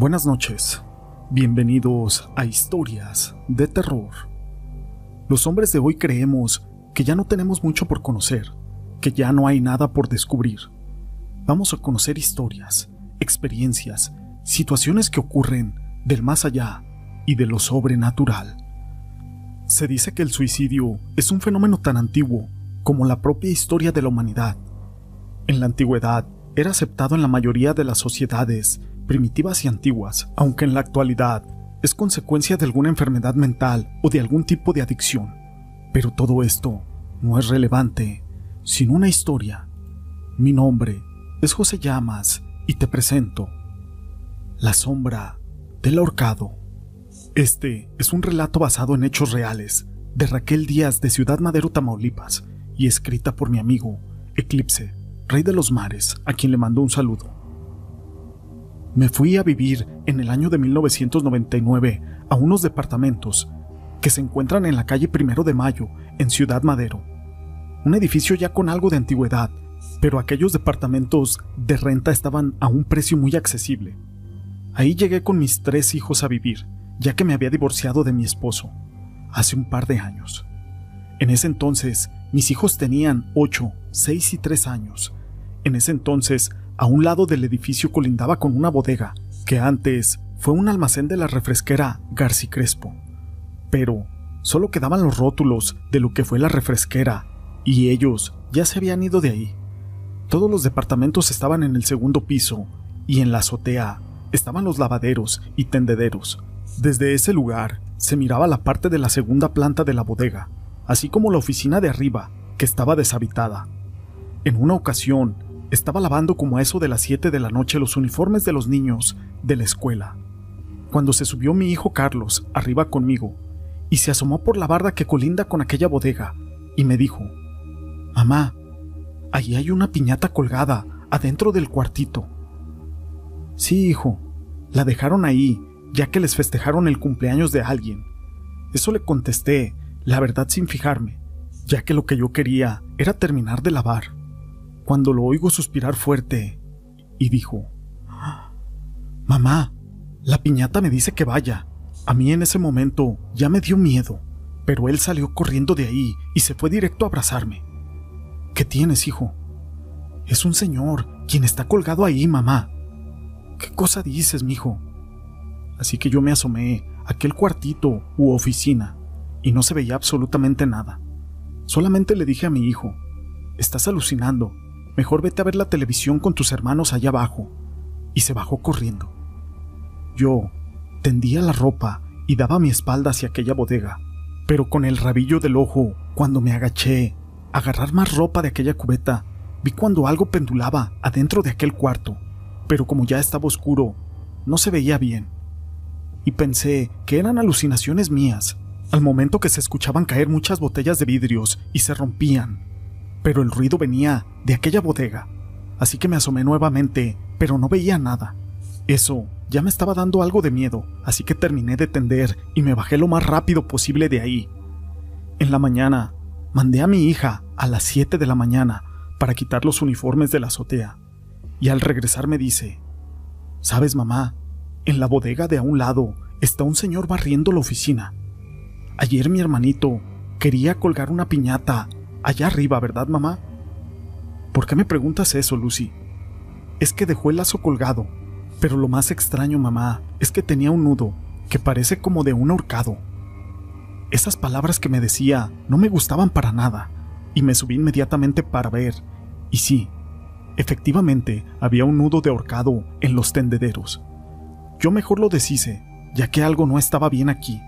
Buenas noches, bienvenidos a Historias de Terror. Los hombres de hoy creemos que ya no tenemos mucho por conocer, que ya no hay nada por descubrir. Vamos a conocer historias, experiencias, situaciones que ocurren del más allá y de lo sobrenatural. Se dice que el suicidio es un fenómeno tan antiguo como la propia historia de la humanidad. En la antigüedad era aceptado en la mayoría de las sociedades primitivas y antiguas, aunque en la actualidad es consecuencia de alguna enfermedad mental o de algún tipo de adicción. Pero todo esto no es relevante sin una historia. Mi nombre es José Llamas y te presento La sombra del ahorcado. Este es un relato basado en hechos reales de Raquel Díaz de Ciudad Madero, Tamaulipas, y escrita por mi amigo Eclipse, rey de los mares, a quien le mando un saludo. Me fui a vivir en el año de 1999 a unos departamentos que se encuentran en la calle Primero de Mayo, en Ciudad Madero. Un edificio ya con algo de antigüedad, pero aquellos departamentos de renta estaban a un precio muy accesible. Ahí llegué con mis tres hijos a vivir, ya que me había divorciado de mi esposo, hace un par de años. En ese entonces, mis hijos tenían 8, 6 y 3 años. En ese entonces a un lado del edificio colindaba con una bodega, que antes fue un almacén de la refresquera Garci Crespo. Pero solo quedaban los rótulos de lo que fue la refresquera, y ellos ya se habían ido de ahí. Todos los departamentos estaban en el segundo piso, y en la azotea estaban los lavaderos y tendederos. Desde ese lugar se miraba la parte de la segunda planta de la bodega, así como la oficina de arriba, que estaba deshabitada. En una ocasión, estaba lavando como a eso de las 7 de la noche los uniformes de los niños de la escuela, cuando se subió mi hijo Carlos arriba conmigo y se asomó por la barda que colinda con aquella bodega y me dijo, Mamá, allí hay una piñata colgada adentro del cuartito. Sí, hijo, la dejaron ahí, ya que les festejaron el cumpleaños de alguien. Eso le contesté, la verdad sin fijarme, ya que lo que yo quería era terminar de lavar cuando lo oigo suspirar fuerte y dijo, Mamá, la piñata me dice que vaya. A mí en ese momento ya me dio miedo, pero él salió corriendo de ahí y se fue directo a abrazarme. ¿Qué tienes, hijo? Es un señor quien está colgado ahí, mamá. ¿Qué cosa dices, mijo? Así que yo me asomé a aquel cuartito u oficina y no se veía absolutamente nada. Solamente le dije a mi hijo, estás alucinando, Mejor vete a ver la televisión con tus hermanos allá abajo. Y se bajó corriendo. Yo tendía la ropa y daba mi espalda hacia aquella bodega, pero con el rabillo del ojo, cuando me agaché a agarrar más ropa de aquella cubeta, vi cuando algo pendulaba adentro de aquel cuarto, pero como ya estaba oscuro, no se veía bien. Y pensé que eran alucinaciones mías, al momento que se escuchaban caer muchas botellas de vidrios y se rompían pero el ruido venía de aquella bodega, así que me asomé nuevamente, pero no veía nada. Eso ya me estaba dando algo de miedo, así que terminé de tender y me bajé lo más rápido posible de ahí. En la mañana, mandé a mi hija a las 7 de la mañana para quitar los uniformes de la azotea, y al regresar me dice, ¿Sabes, mamá? En la bodega de a un lado está un señor barriendo la oficina. Ayer mi hermanito quería colgar una piñata allá arriba, ¿verdad, mamá? ¿Por qué me preguntas eso, Lucy? Es que dejó el lazo colgado, pero lo más extraño, mamá, es que tenía un nudo que parece como de un ahorcado. Esas palabras que me decía no me gustaban para nada, y me subí inmediatamente para ver, y sí, efectivamente había un nudo de ahorcado en los tendederos. Yo mejor lo deshice, ya que algo no estaba bien aquí.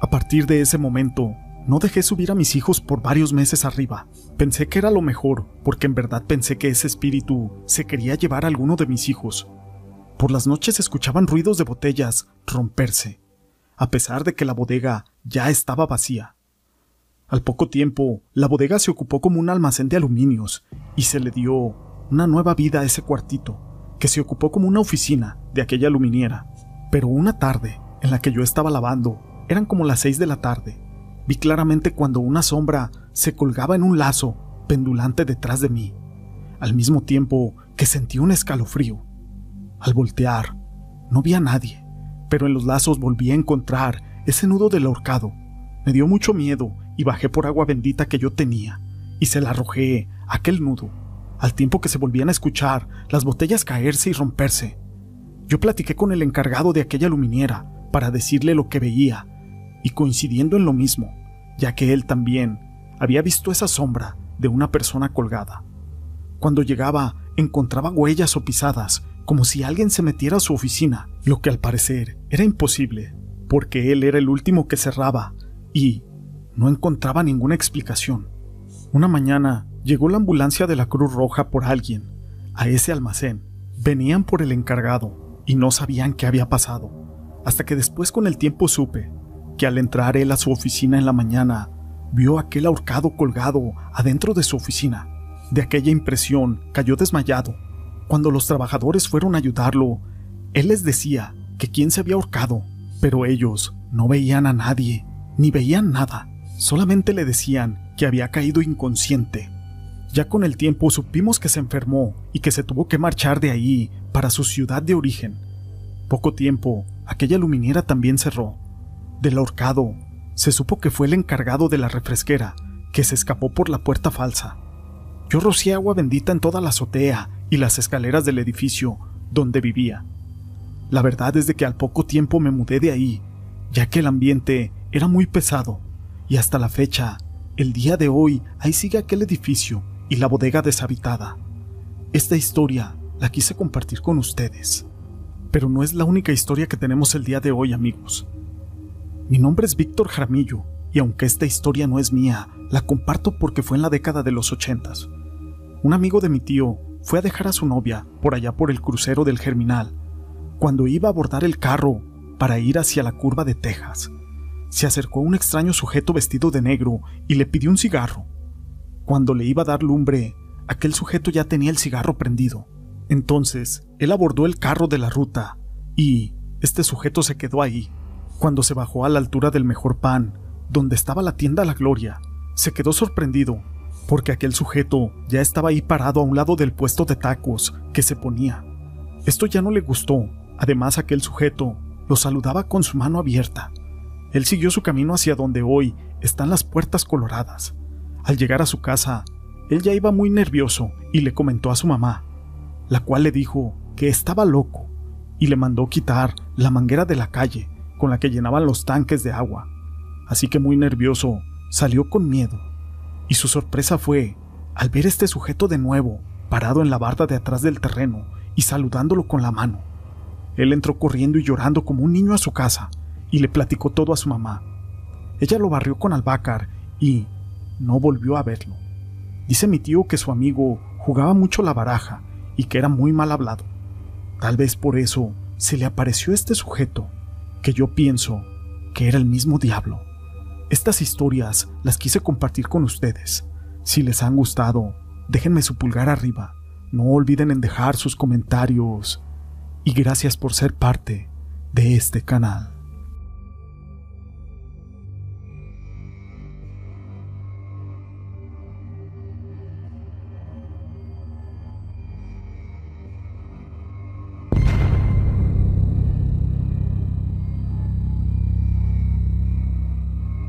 A partir de ese momento, no dejé subir a mis hijos por varios meses arriba. Pensé que era lo mejor, porque en verdad pensé que ese espíritu se quería llevar a alguno de mis hijos. Por las noches escuchaban ruidos de botellas romperse, a pesar de que la bodega ya estaba vacía. Al poco tiempo, la bodega se ocupó como un almacén de aluminios y se le dio una nueva vida a ese cuartito, que se ocupó como una oficina de aquella aluminiera. Pero una tarde, en la que yo estaba lavando, eran como las seis de la tarde, Vi claramente cuando una sombra se colgaba en un lazo pendulante detrás de mí, al mismo tiempo que sentí un escalofrío. Al voltear, no vi a nadie, pero en los lazos volví a encontrar ese nudo del ahorcado. Me dio mucho miedo y bajé por agua bendita que yo tenía y se la arrojé aquel nudo, al tiempo que se volvían a escuchar las botellas caerse y romperse. Yo platiqué con el encargado de aquella luminiera para decirle lo que veía, y coincidiendo en lo mismo, ya que él también había visto esa sombra de una persona colgada. Cuando llegaba, encontraba huellas o pisadas, como si alguien se metiera a su oficina, lo que al parecer era imposible, porque él era el último que cerraba, y no encontraba ninguna explicación. Una mañana llegó la ambulancia de la Cruz Roja por alguien, a ese almacén. Venían por el encargado y no sabían qué había pasado, hasta que después con el tiempo supe que al entrar él a su oficina en la mañana, vio aquel ahorcado colgado adentro de su oficina. De aquella impresión cayó desmayado. Cuando los trabajadores fueron a ayudarlo, él les decía que quién se había ahorcado, pero ellos no veían a nadie, ni veían nada, solamente le decían que había caído inconsciente. Ya con el tiempo supimos que se enfermó y que se tuvo que marchar de ahí para su ciudad de origen. Poco tiempo, aquella luminera también cerró. Del ahorcado, se supo que fue el encargado de la refresquera, que se escapó por la puerta falsa. Yo rocié agua bendita en toda la azotea y las escaleras del edificio donde vivía. La verdad es de que al poco tiempo me mudé de ahí, ya que el ambiente era muy pesado, y hasta la fecha, el día de hoy, ahí sigue aquel edificio y la bodega deshabitada. Esta historia la quise compartir con ustedes, pero no es la única historia que tenemos el día de hoy, amigos. Mi nombre es Víctor Jaramillo, y aunque esta historia no es mía, la comparto porque fue en la década de los ochentas. Un amigo de mi tío fue a dejar a su novia por allá por el crucero del Germinal, cuando iba a abordar el carro para ir hacia la curva de Texas. Se acercó a un extraño sujeto vestido de negro y le pidió un cigarro. Cuando le iba a dar lumbre, aquel sujeto ya tenía el cigarro prendido. Entonces, él abordó el carro de la ruta y este sujeto se quedó ahí, cuando se bajó a la altura del mejor pan, donde estaba la tienda La Gloria, se quedó sorprendido, porque aquel sujeto ya estaba ahí parado a un lado del puesto de tacos que se ponía. Esto ya no le gustó, además aquel sujeto lo saludaba con su mano abierta. Él siguió su camino hacia donde hoy están las puertas coloradas. Al llegar a su casa, él ya iba muy nervioso y le comentó a su mamá, la cual le dijo que estaba loco y le mandó quitar la manguera de la calle con la que llenaban los tanques de agua. Así que muy nervioso, salió con miedo. Y su sorpresa fue, al ver este sujeto de nuevo, parado en la barda de atrás del terreno y saludándolo con la mano. Él entró corriendo y llorando como un niño a su casa y le platicó todo a su mamá. Ella lo barrió con albácar y no volvió a verlo. Dice mi tío que su amigo jugaba mucho la baraja y que era muy mal hablado. Tal vez por eso se le apareció este sujeto que yo pienso que era el mismo diablo. Estas historias las quise compartir con ustedes. Si les han gustado, déjenme su pulgar arriba. No olviden en dejar sus comentarios. Y gracias por ser parte de este canal.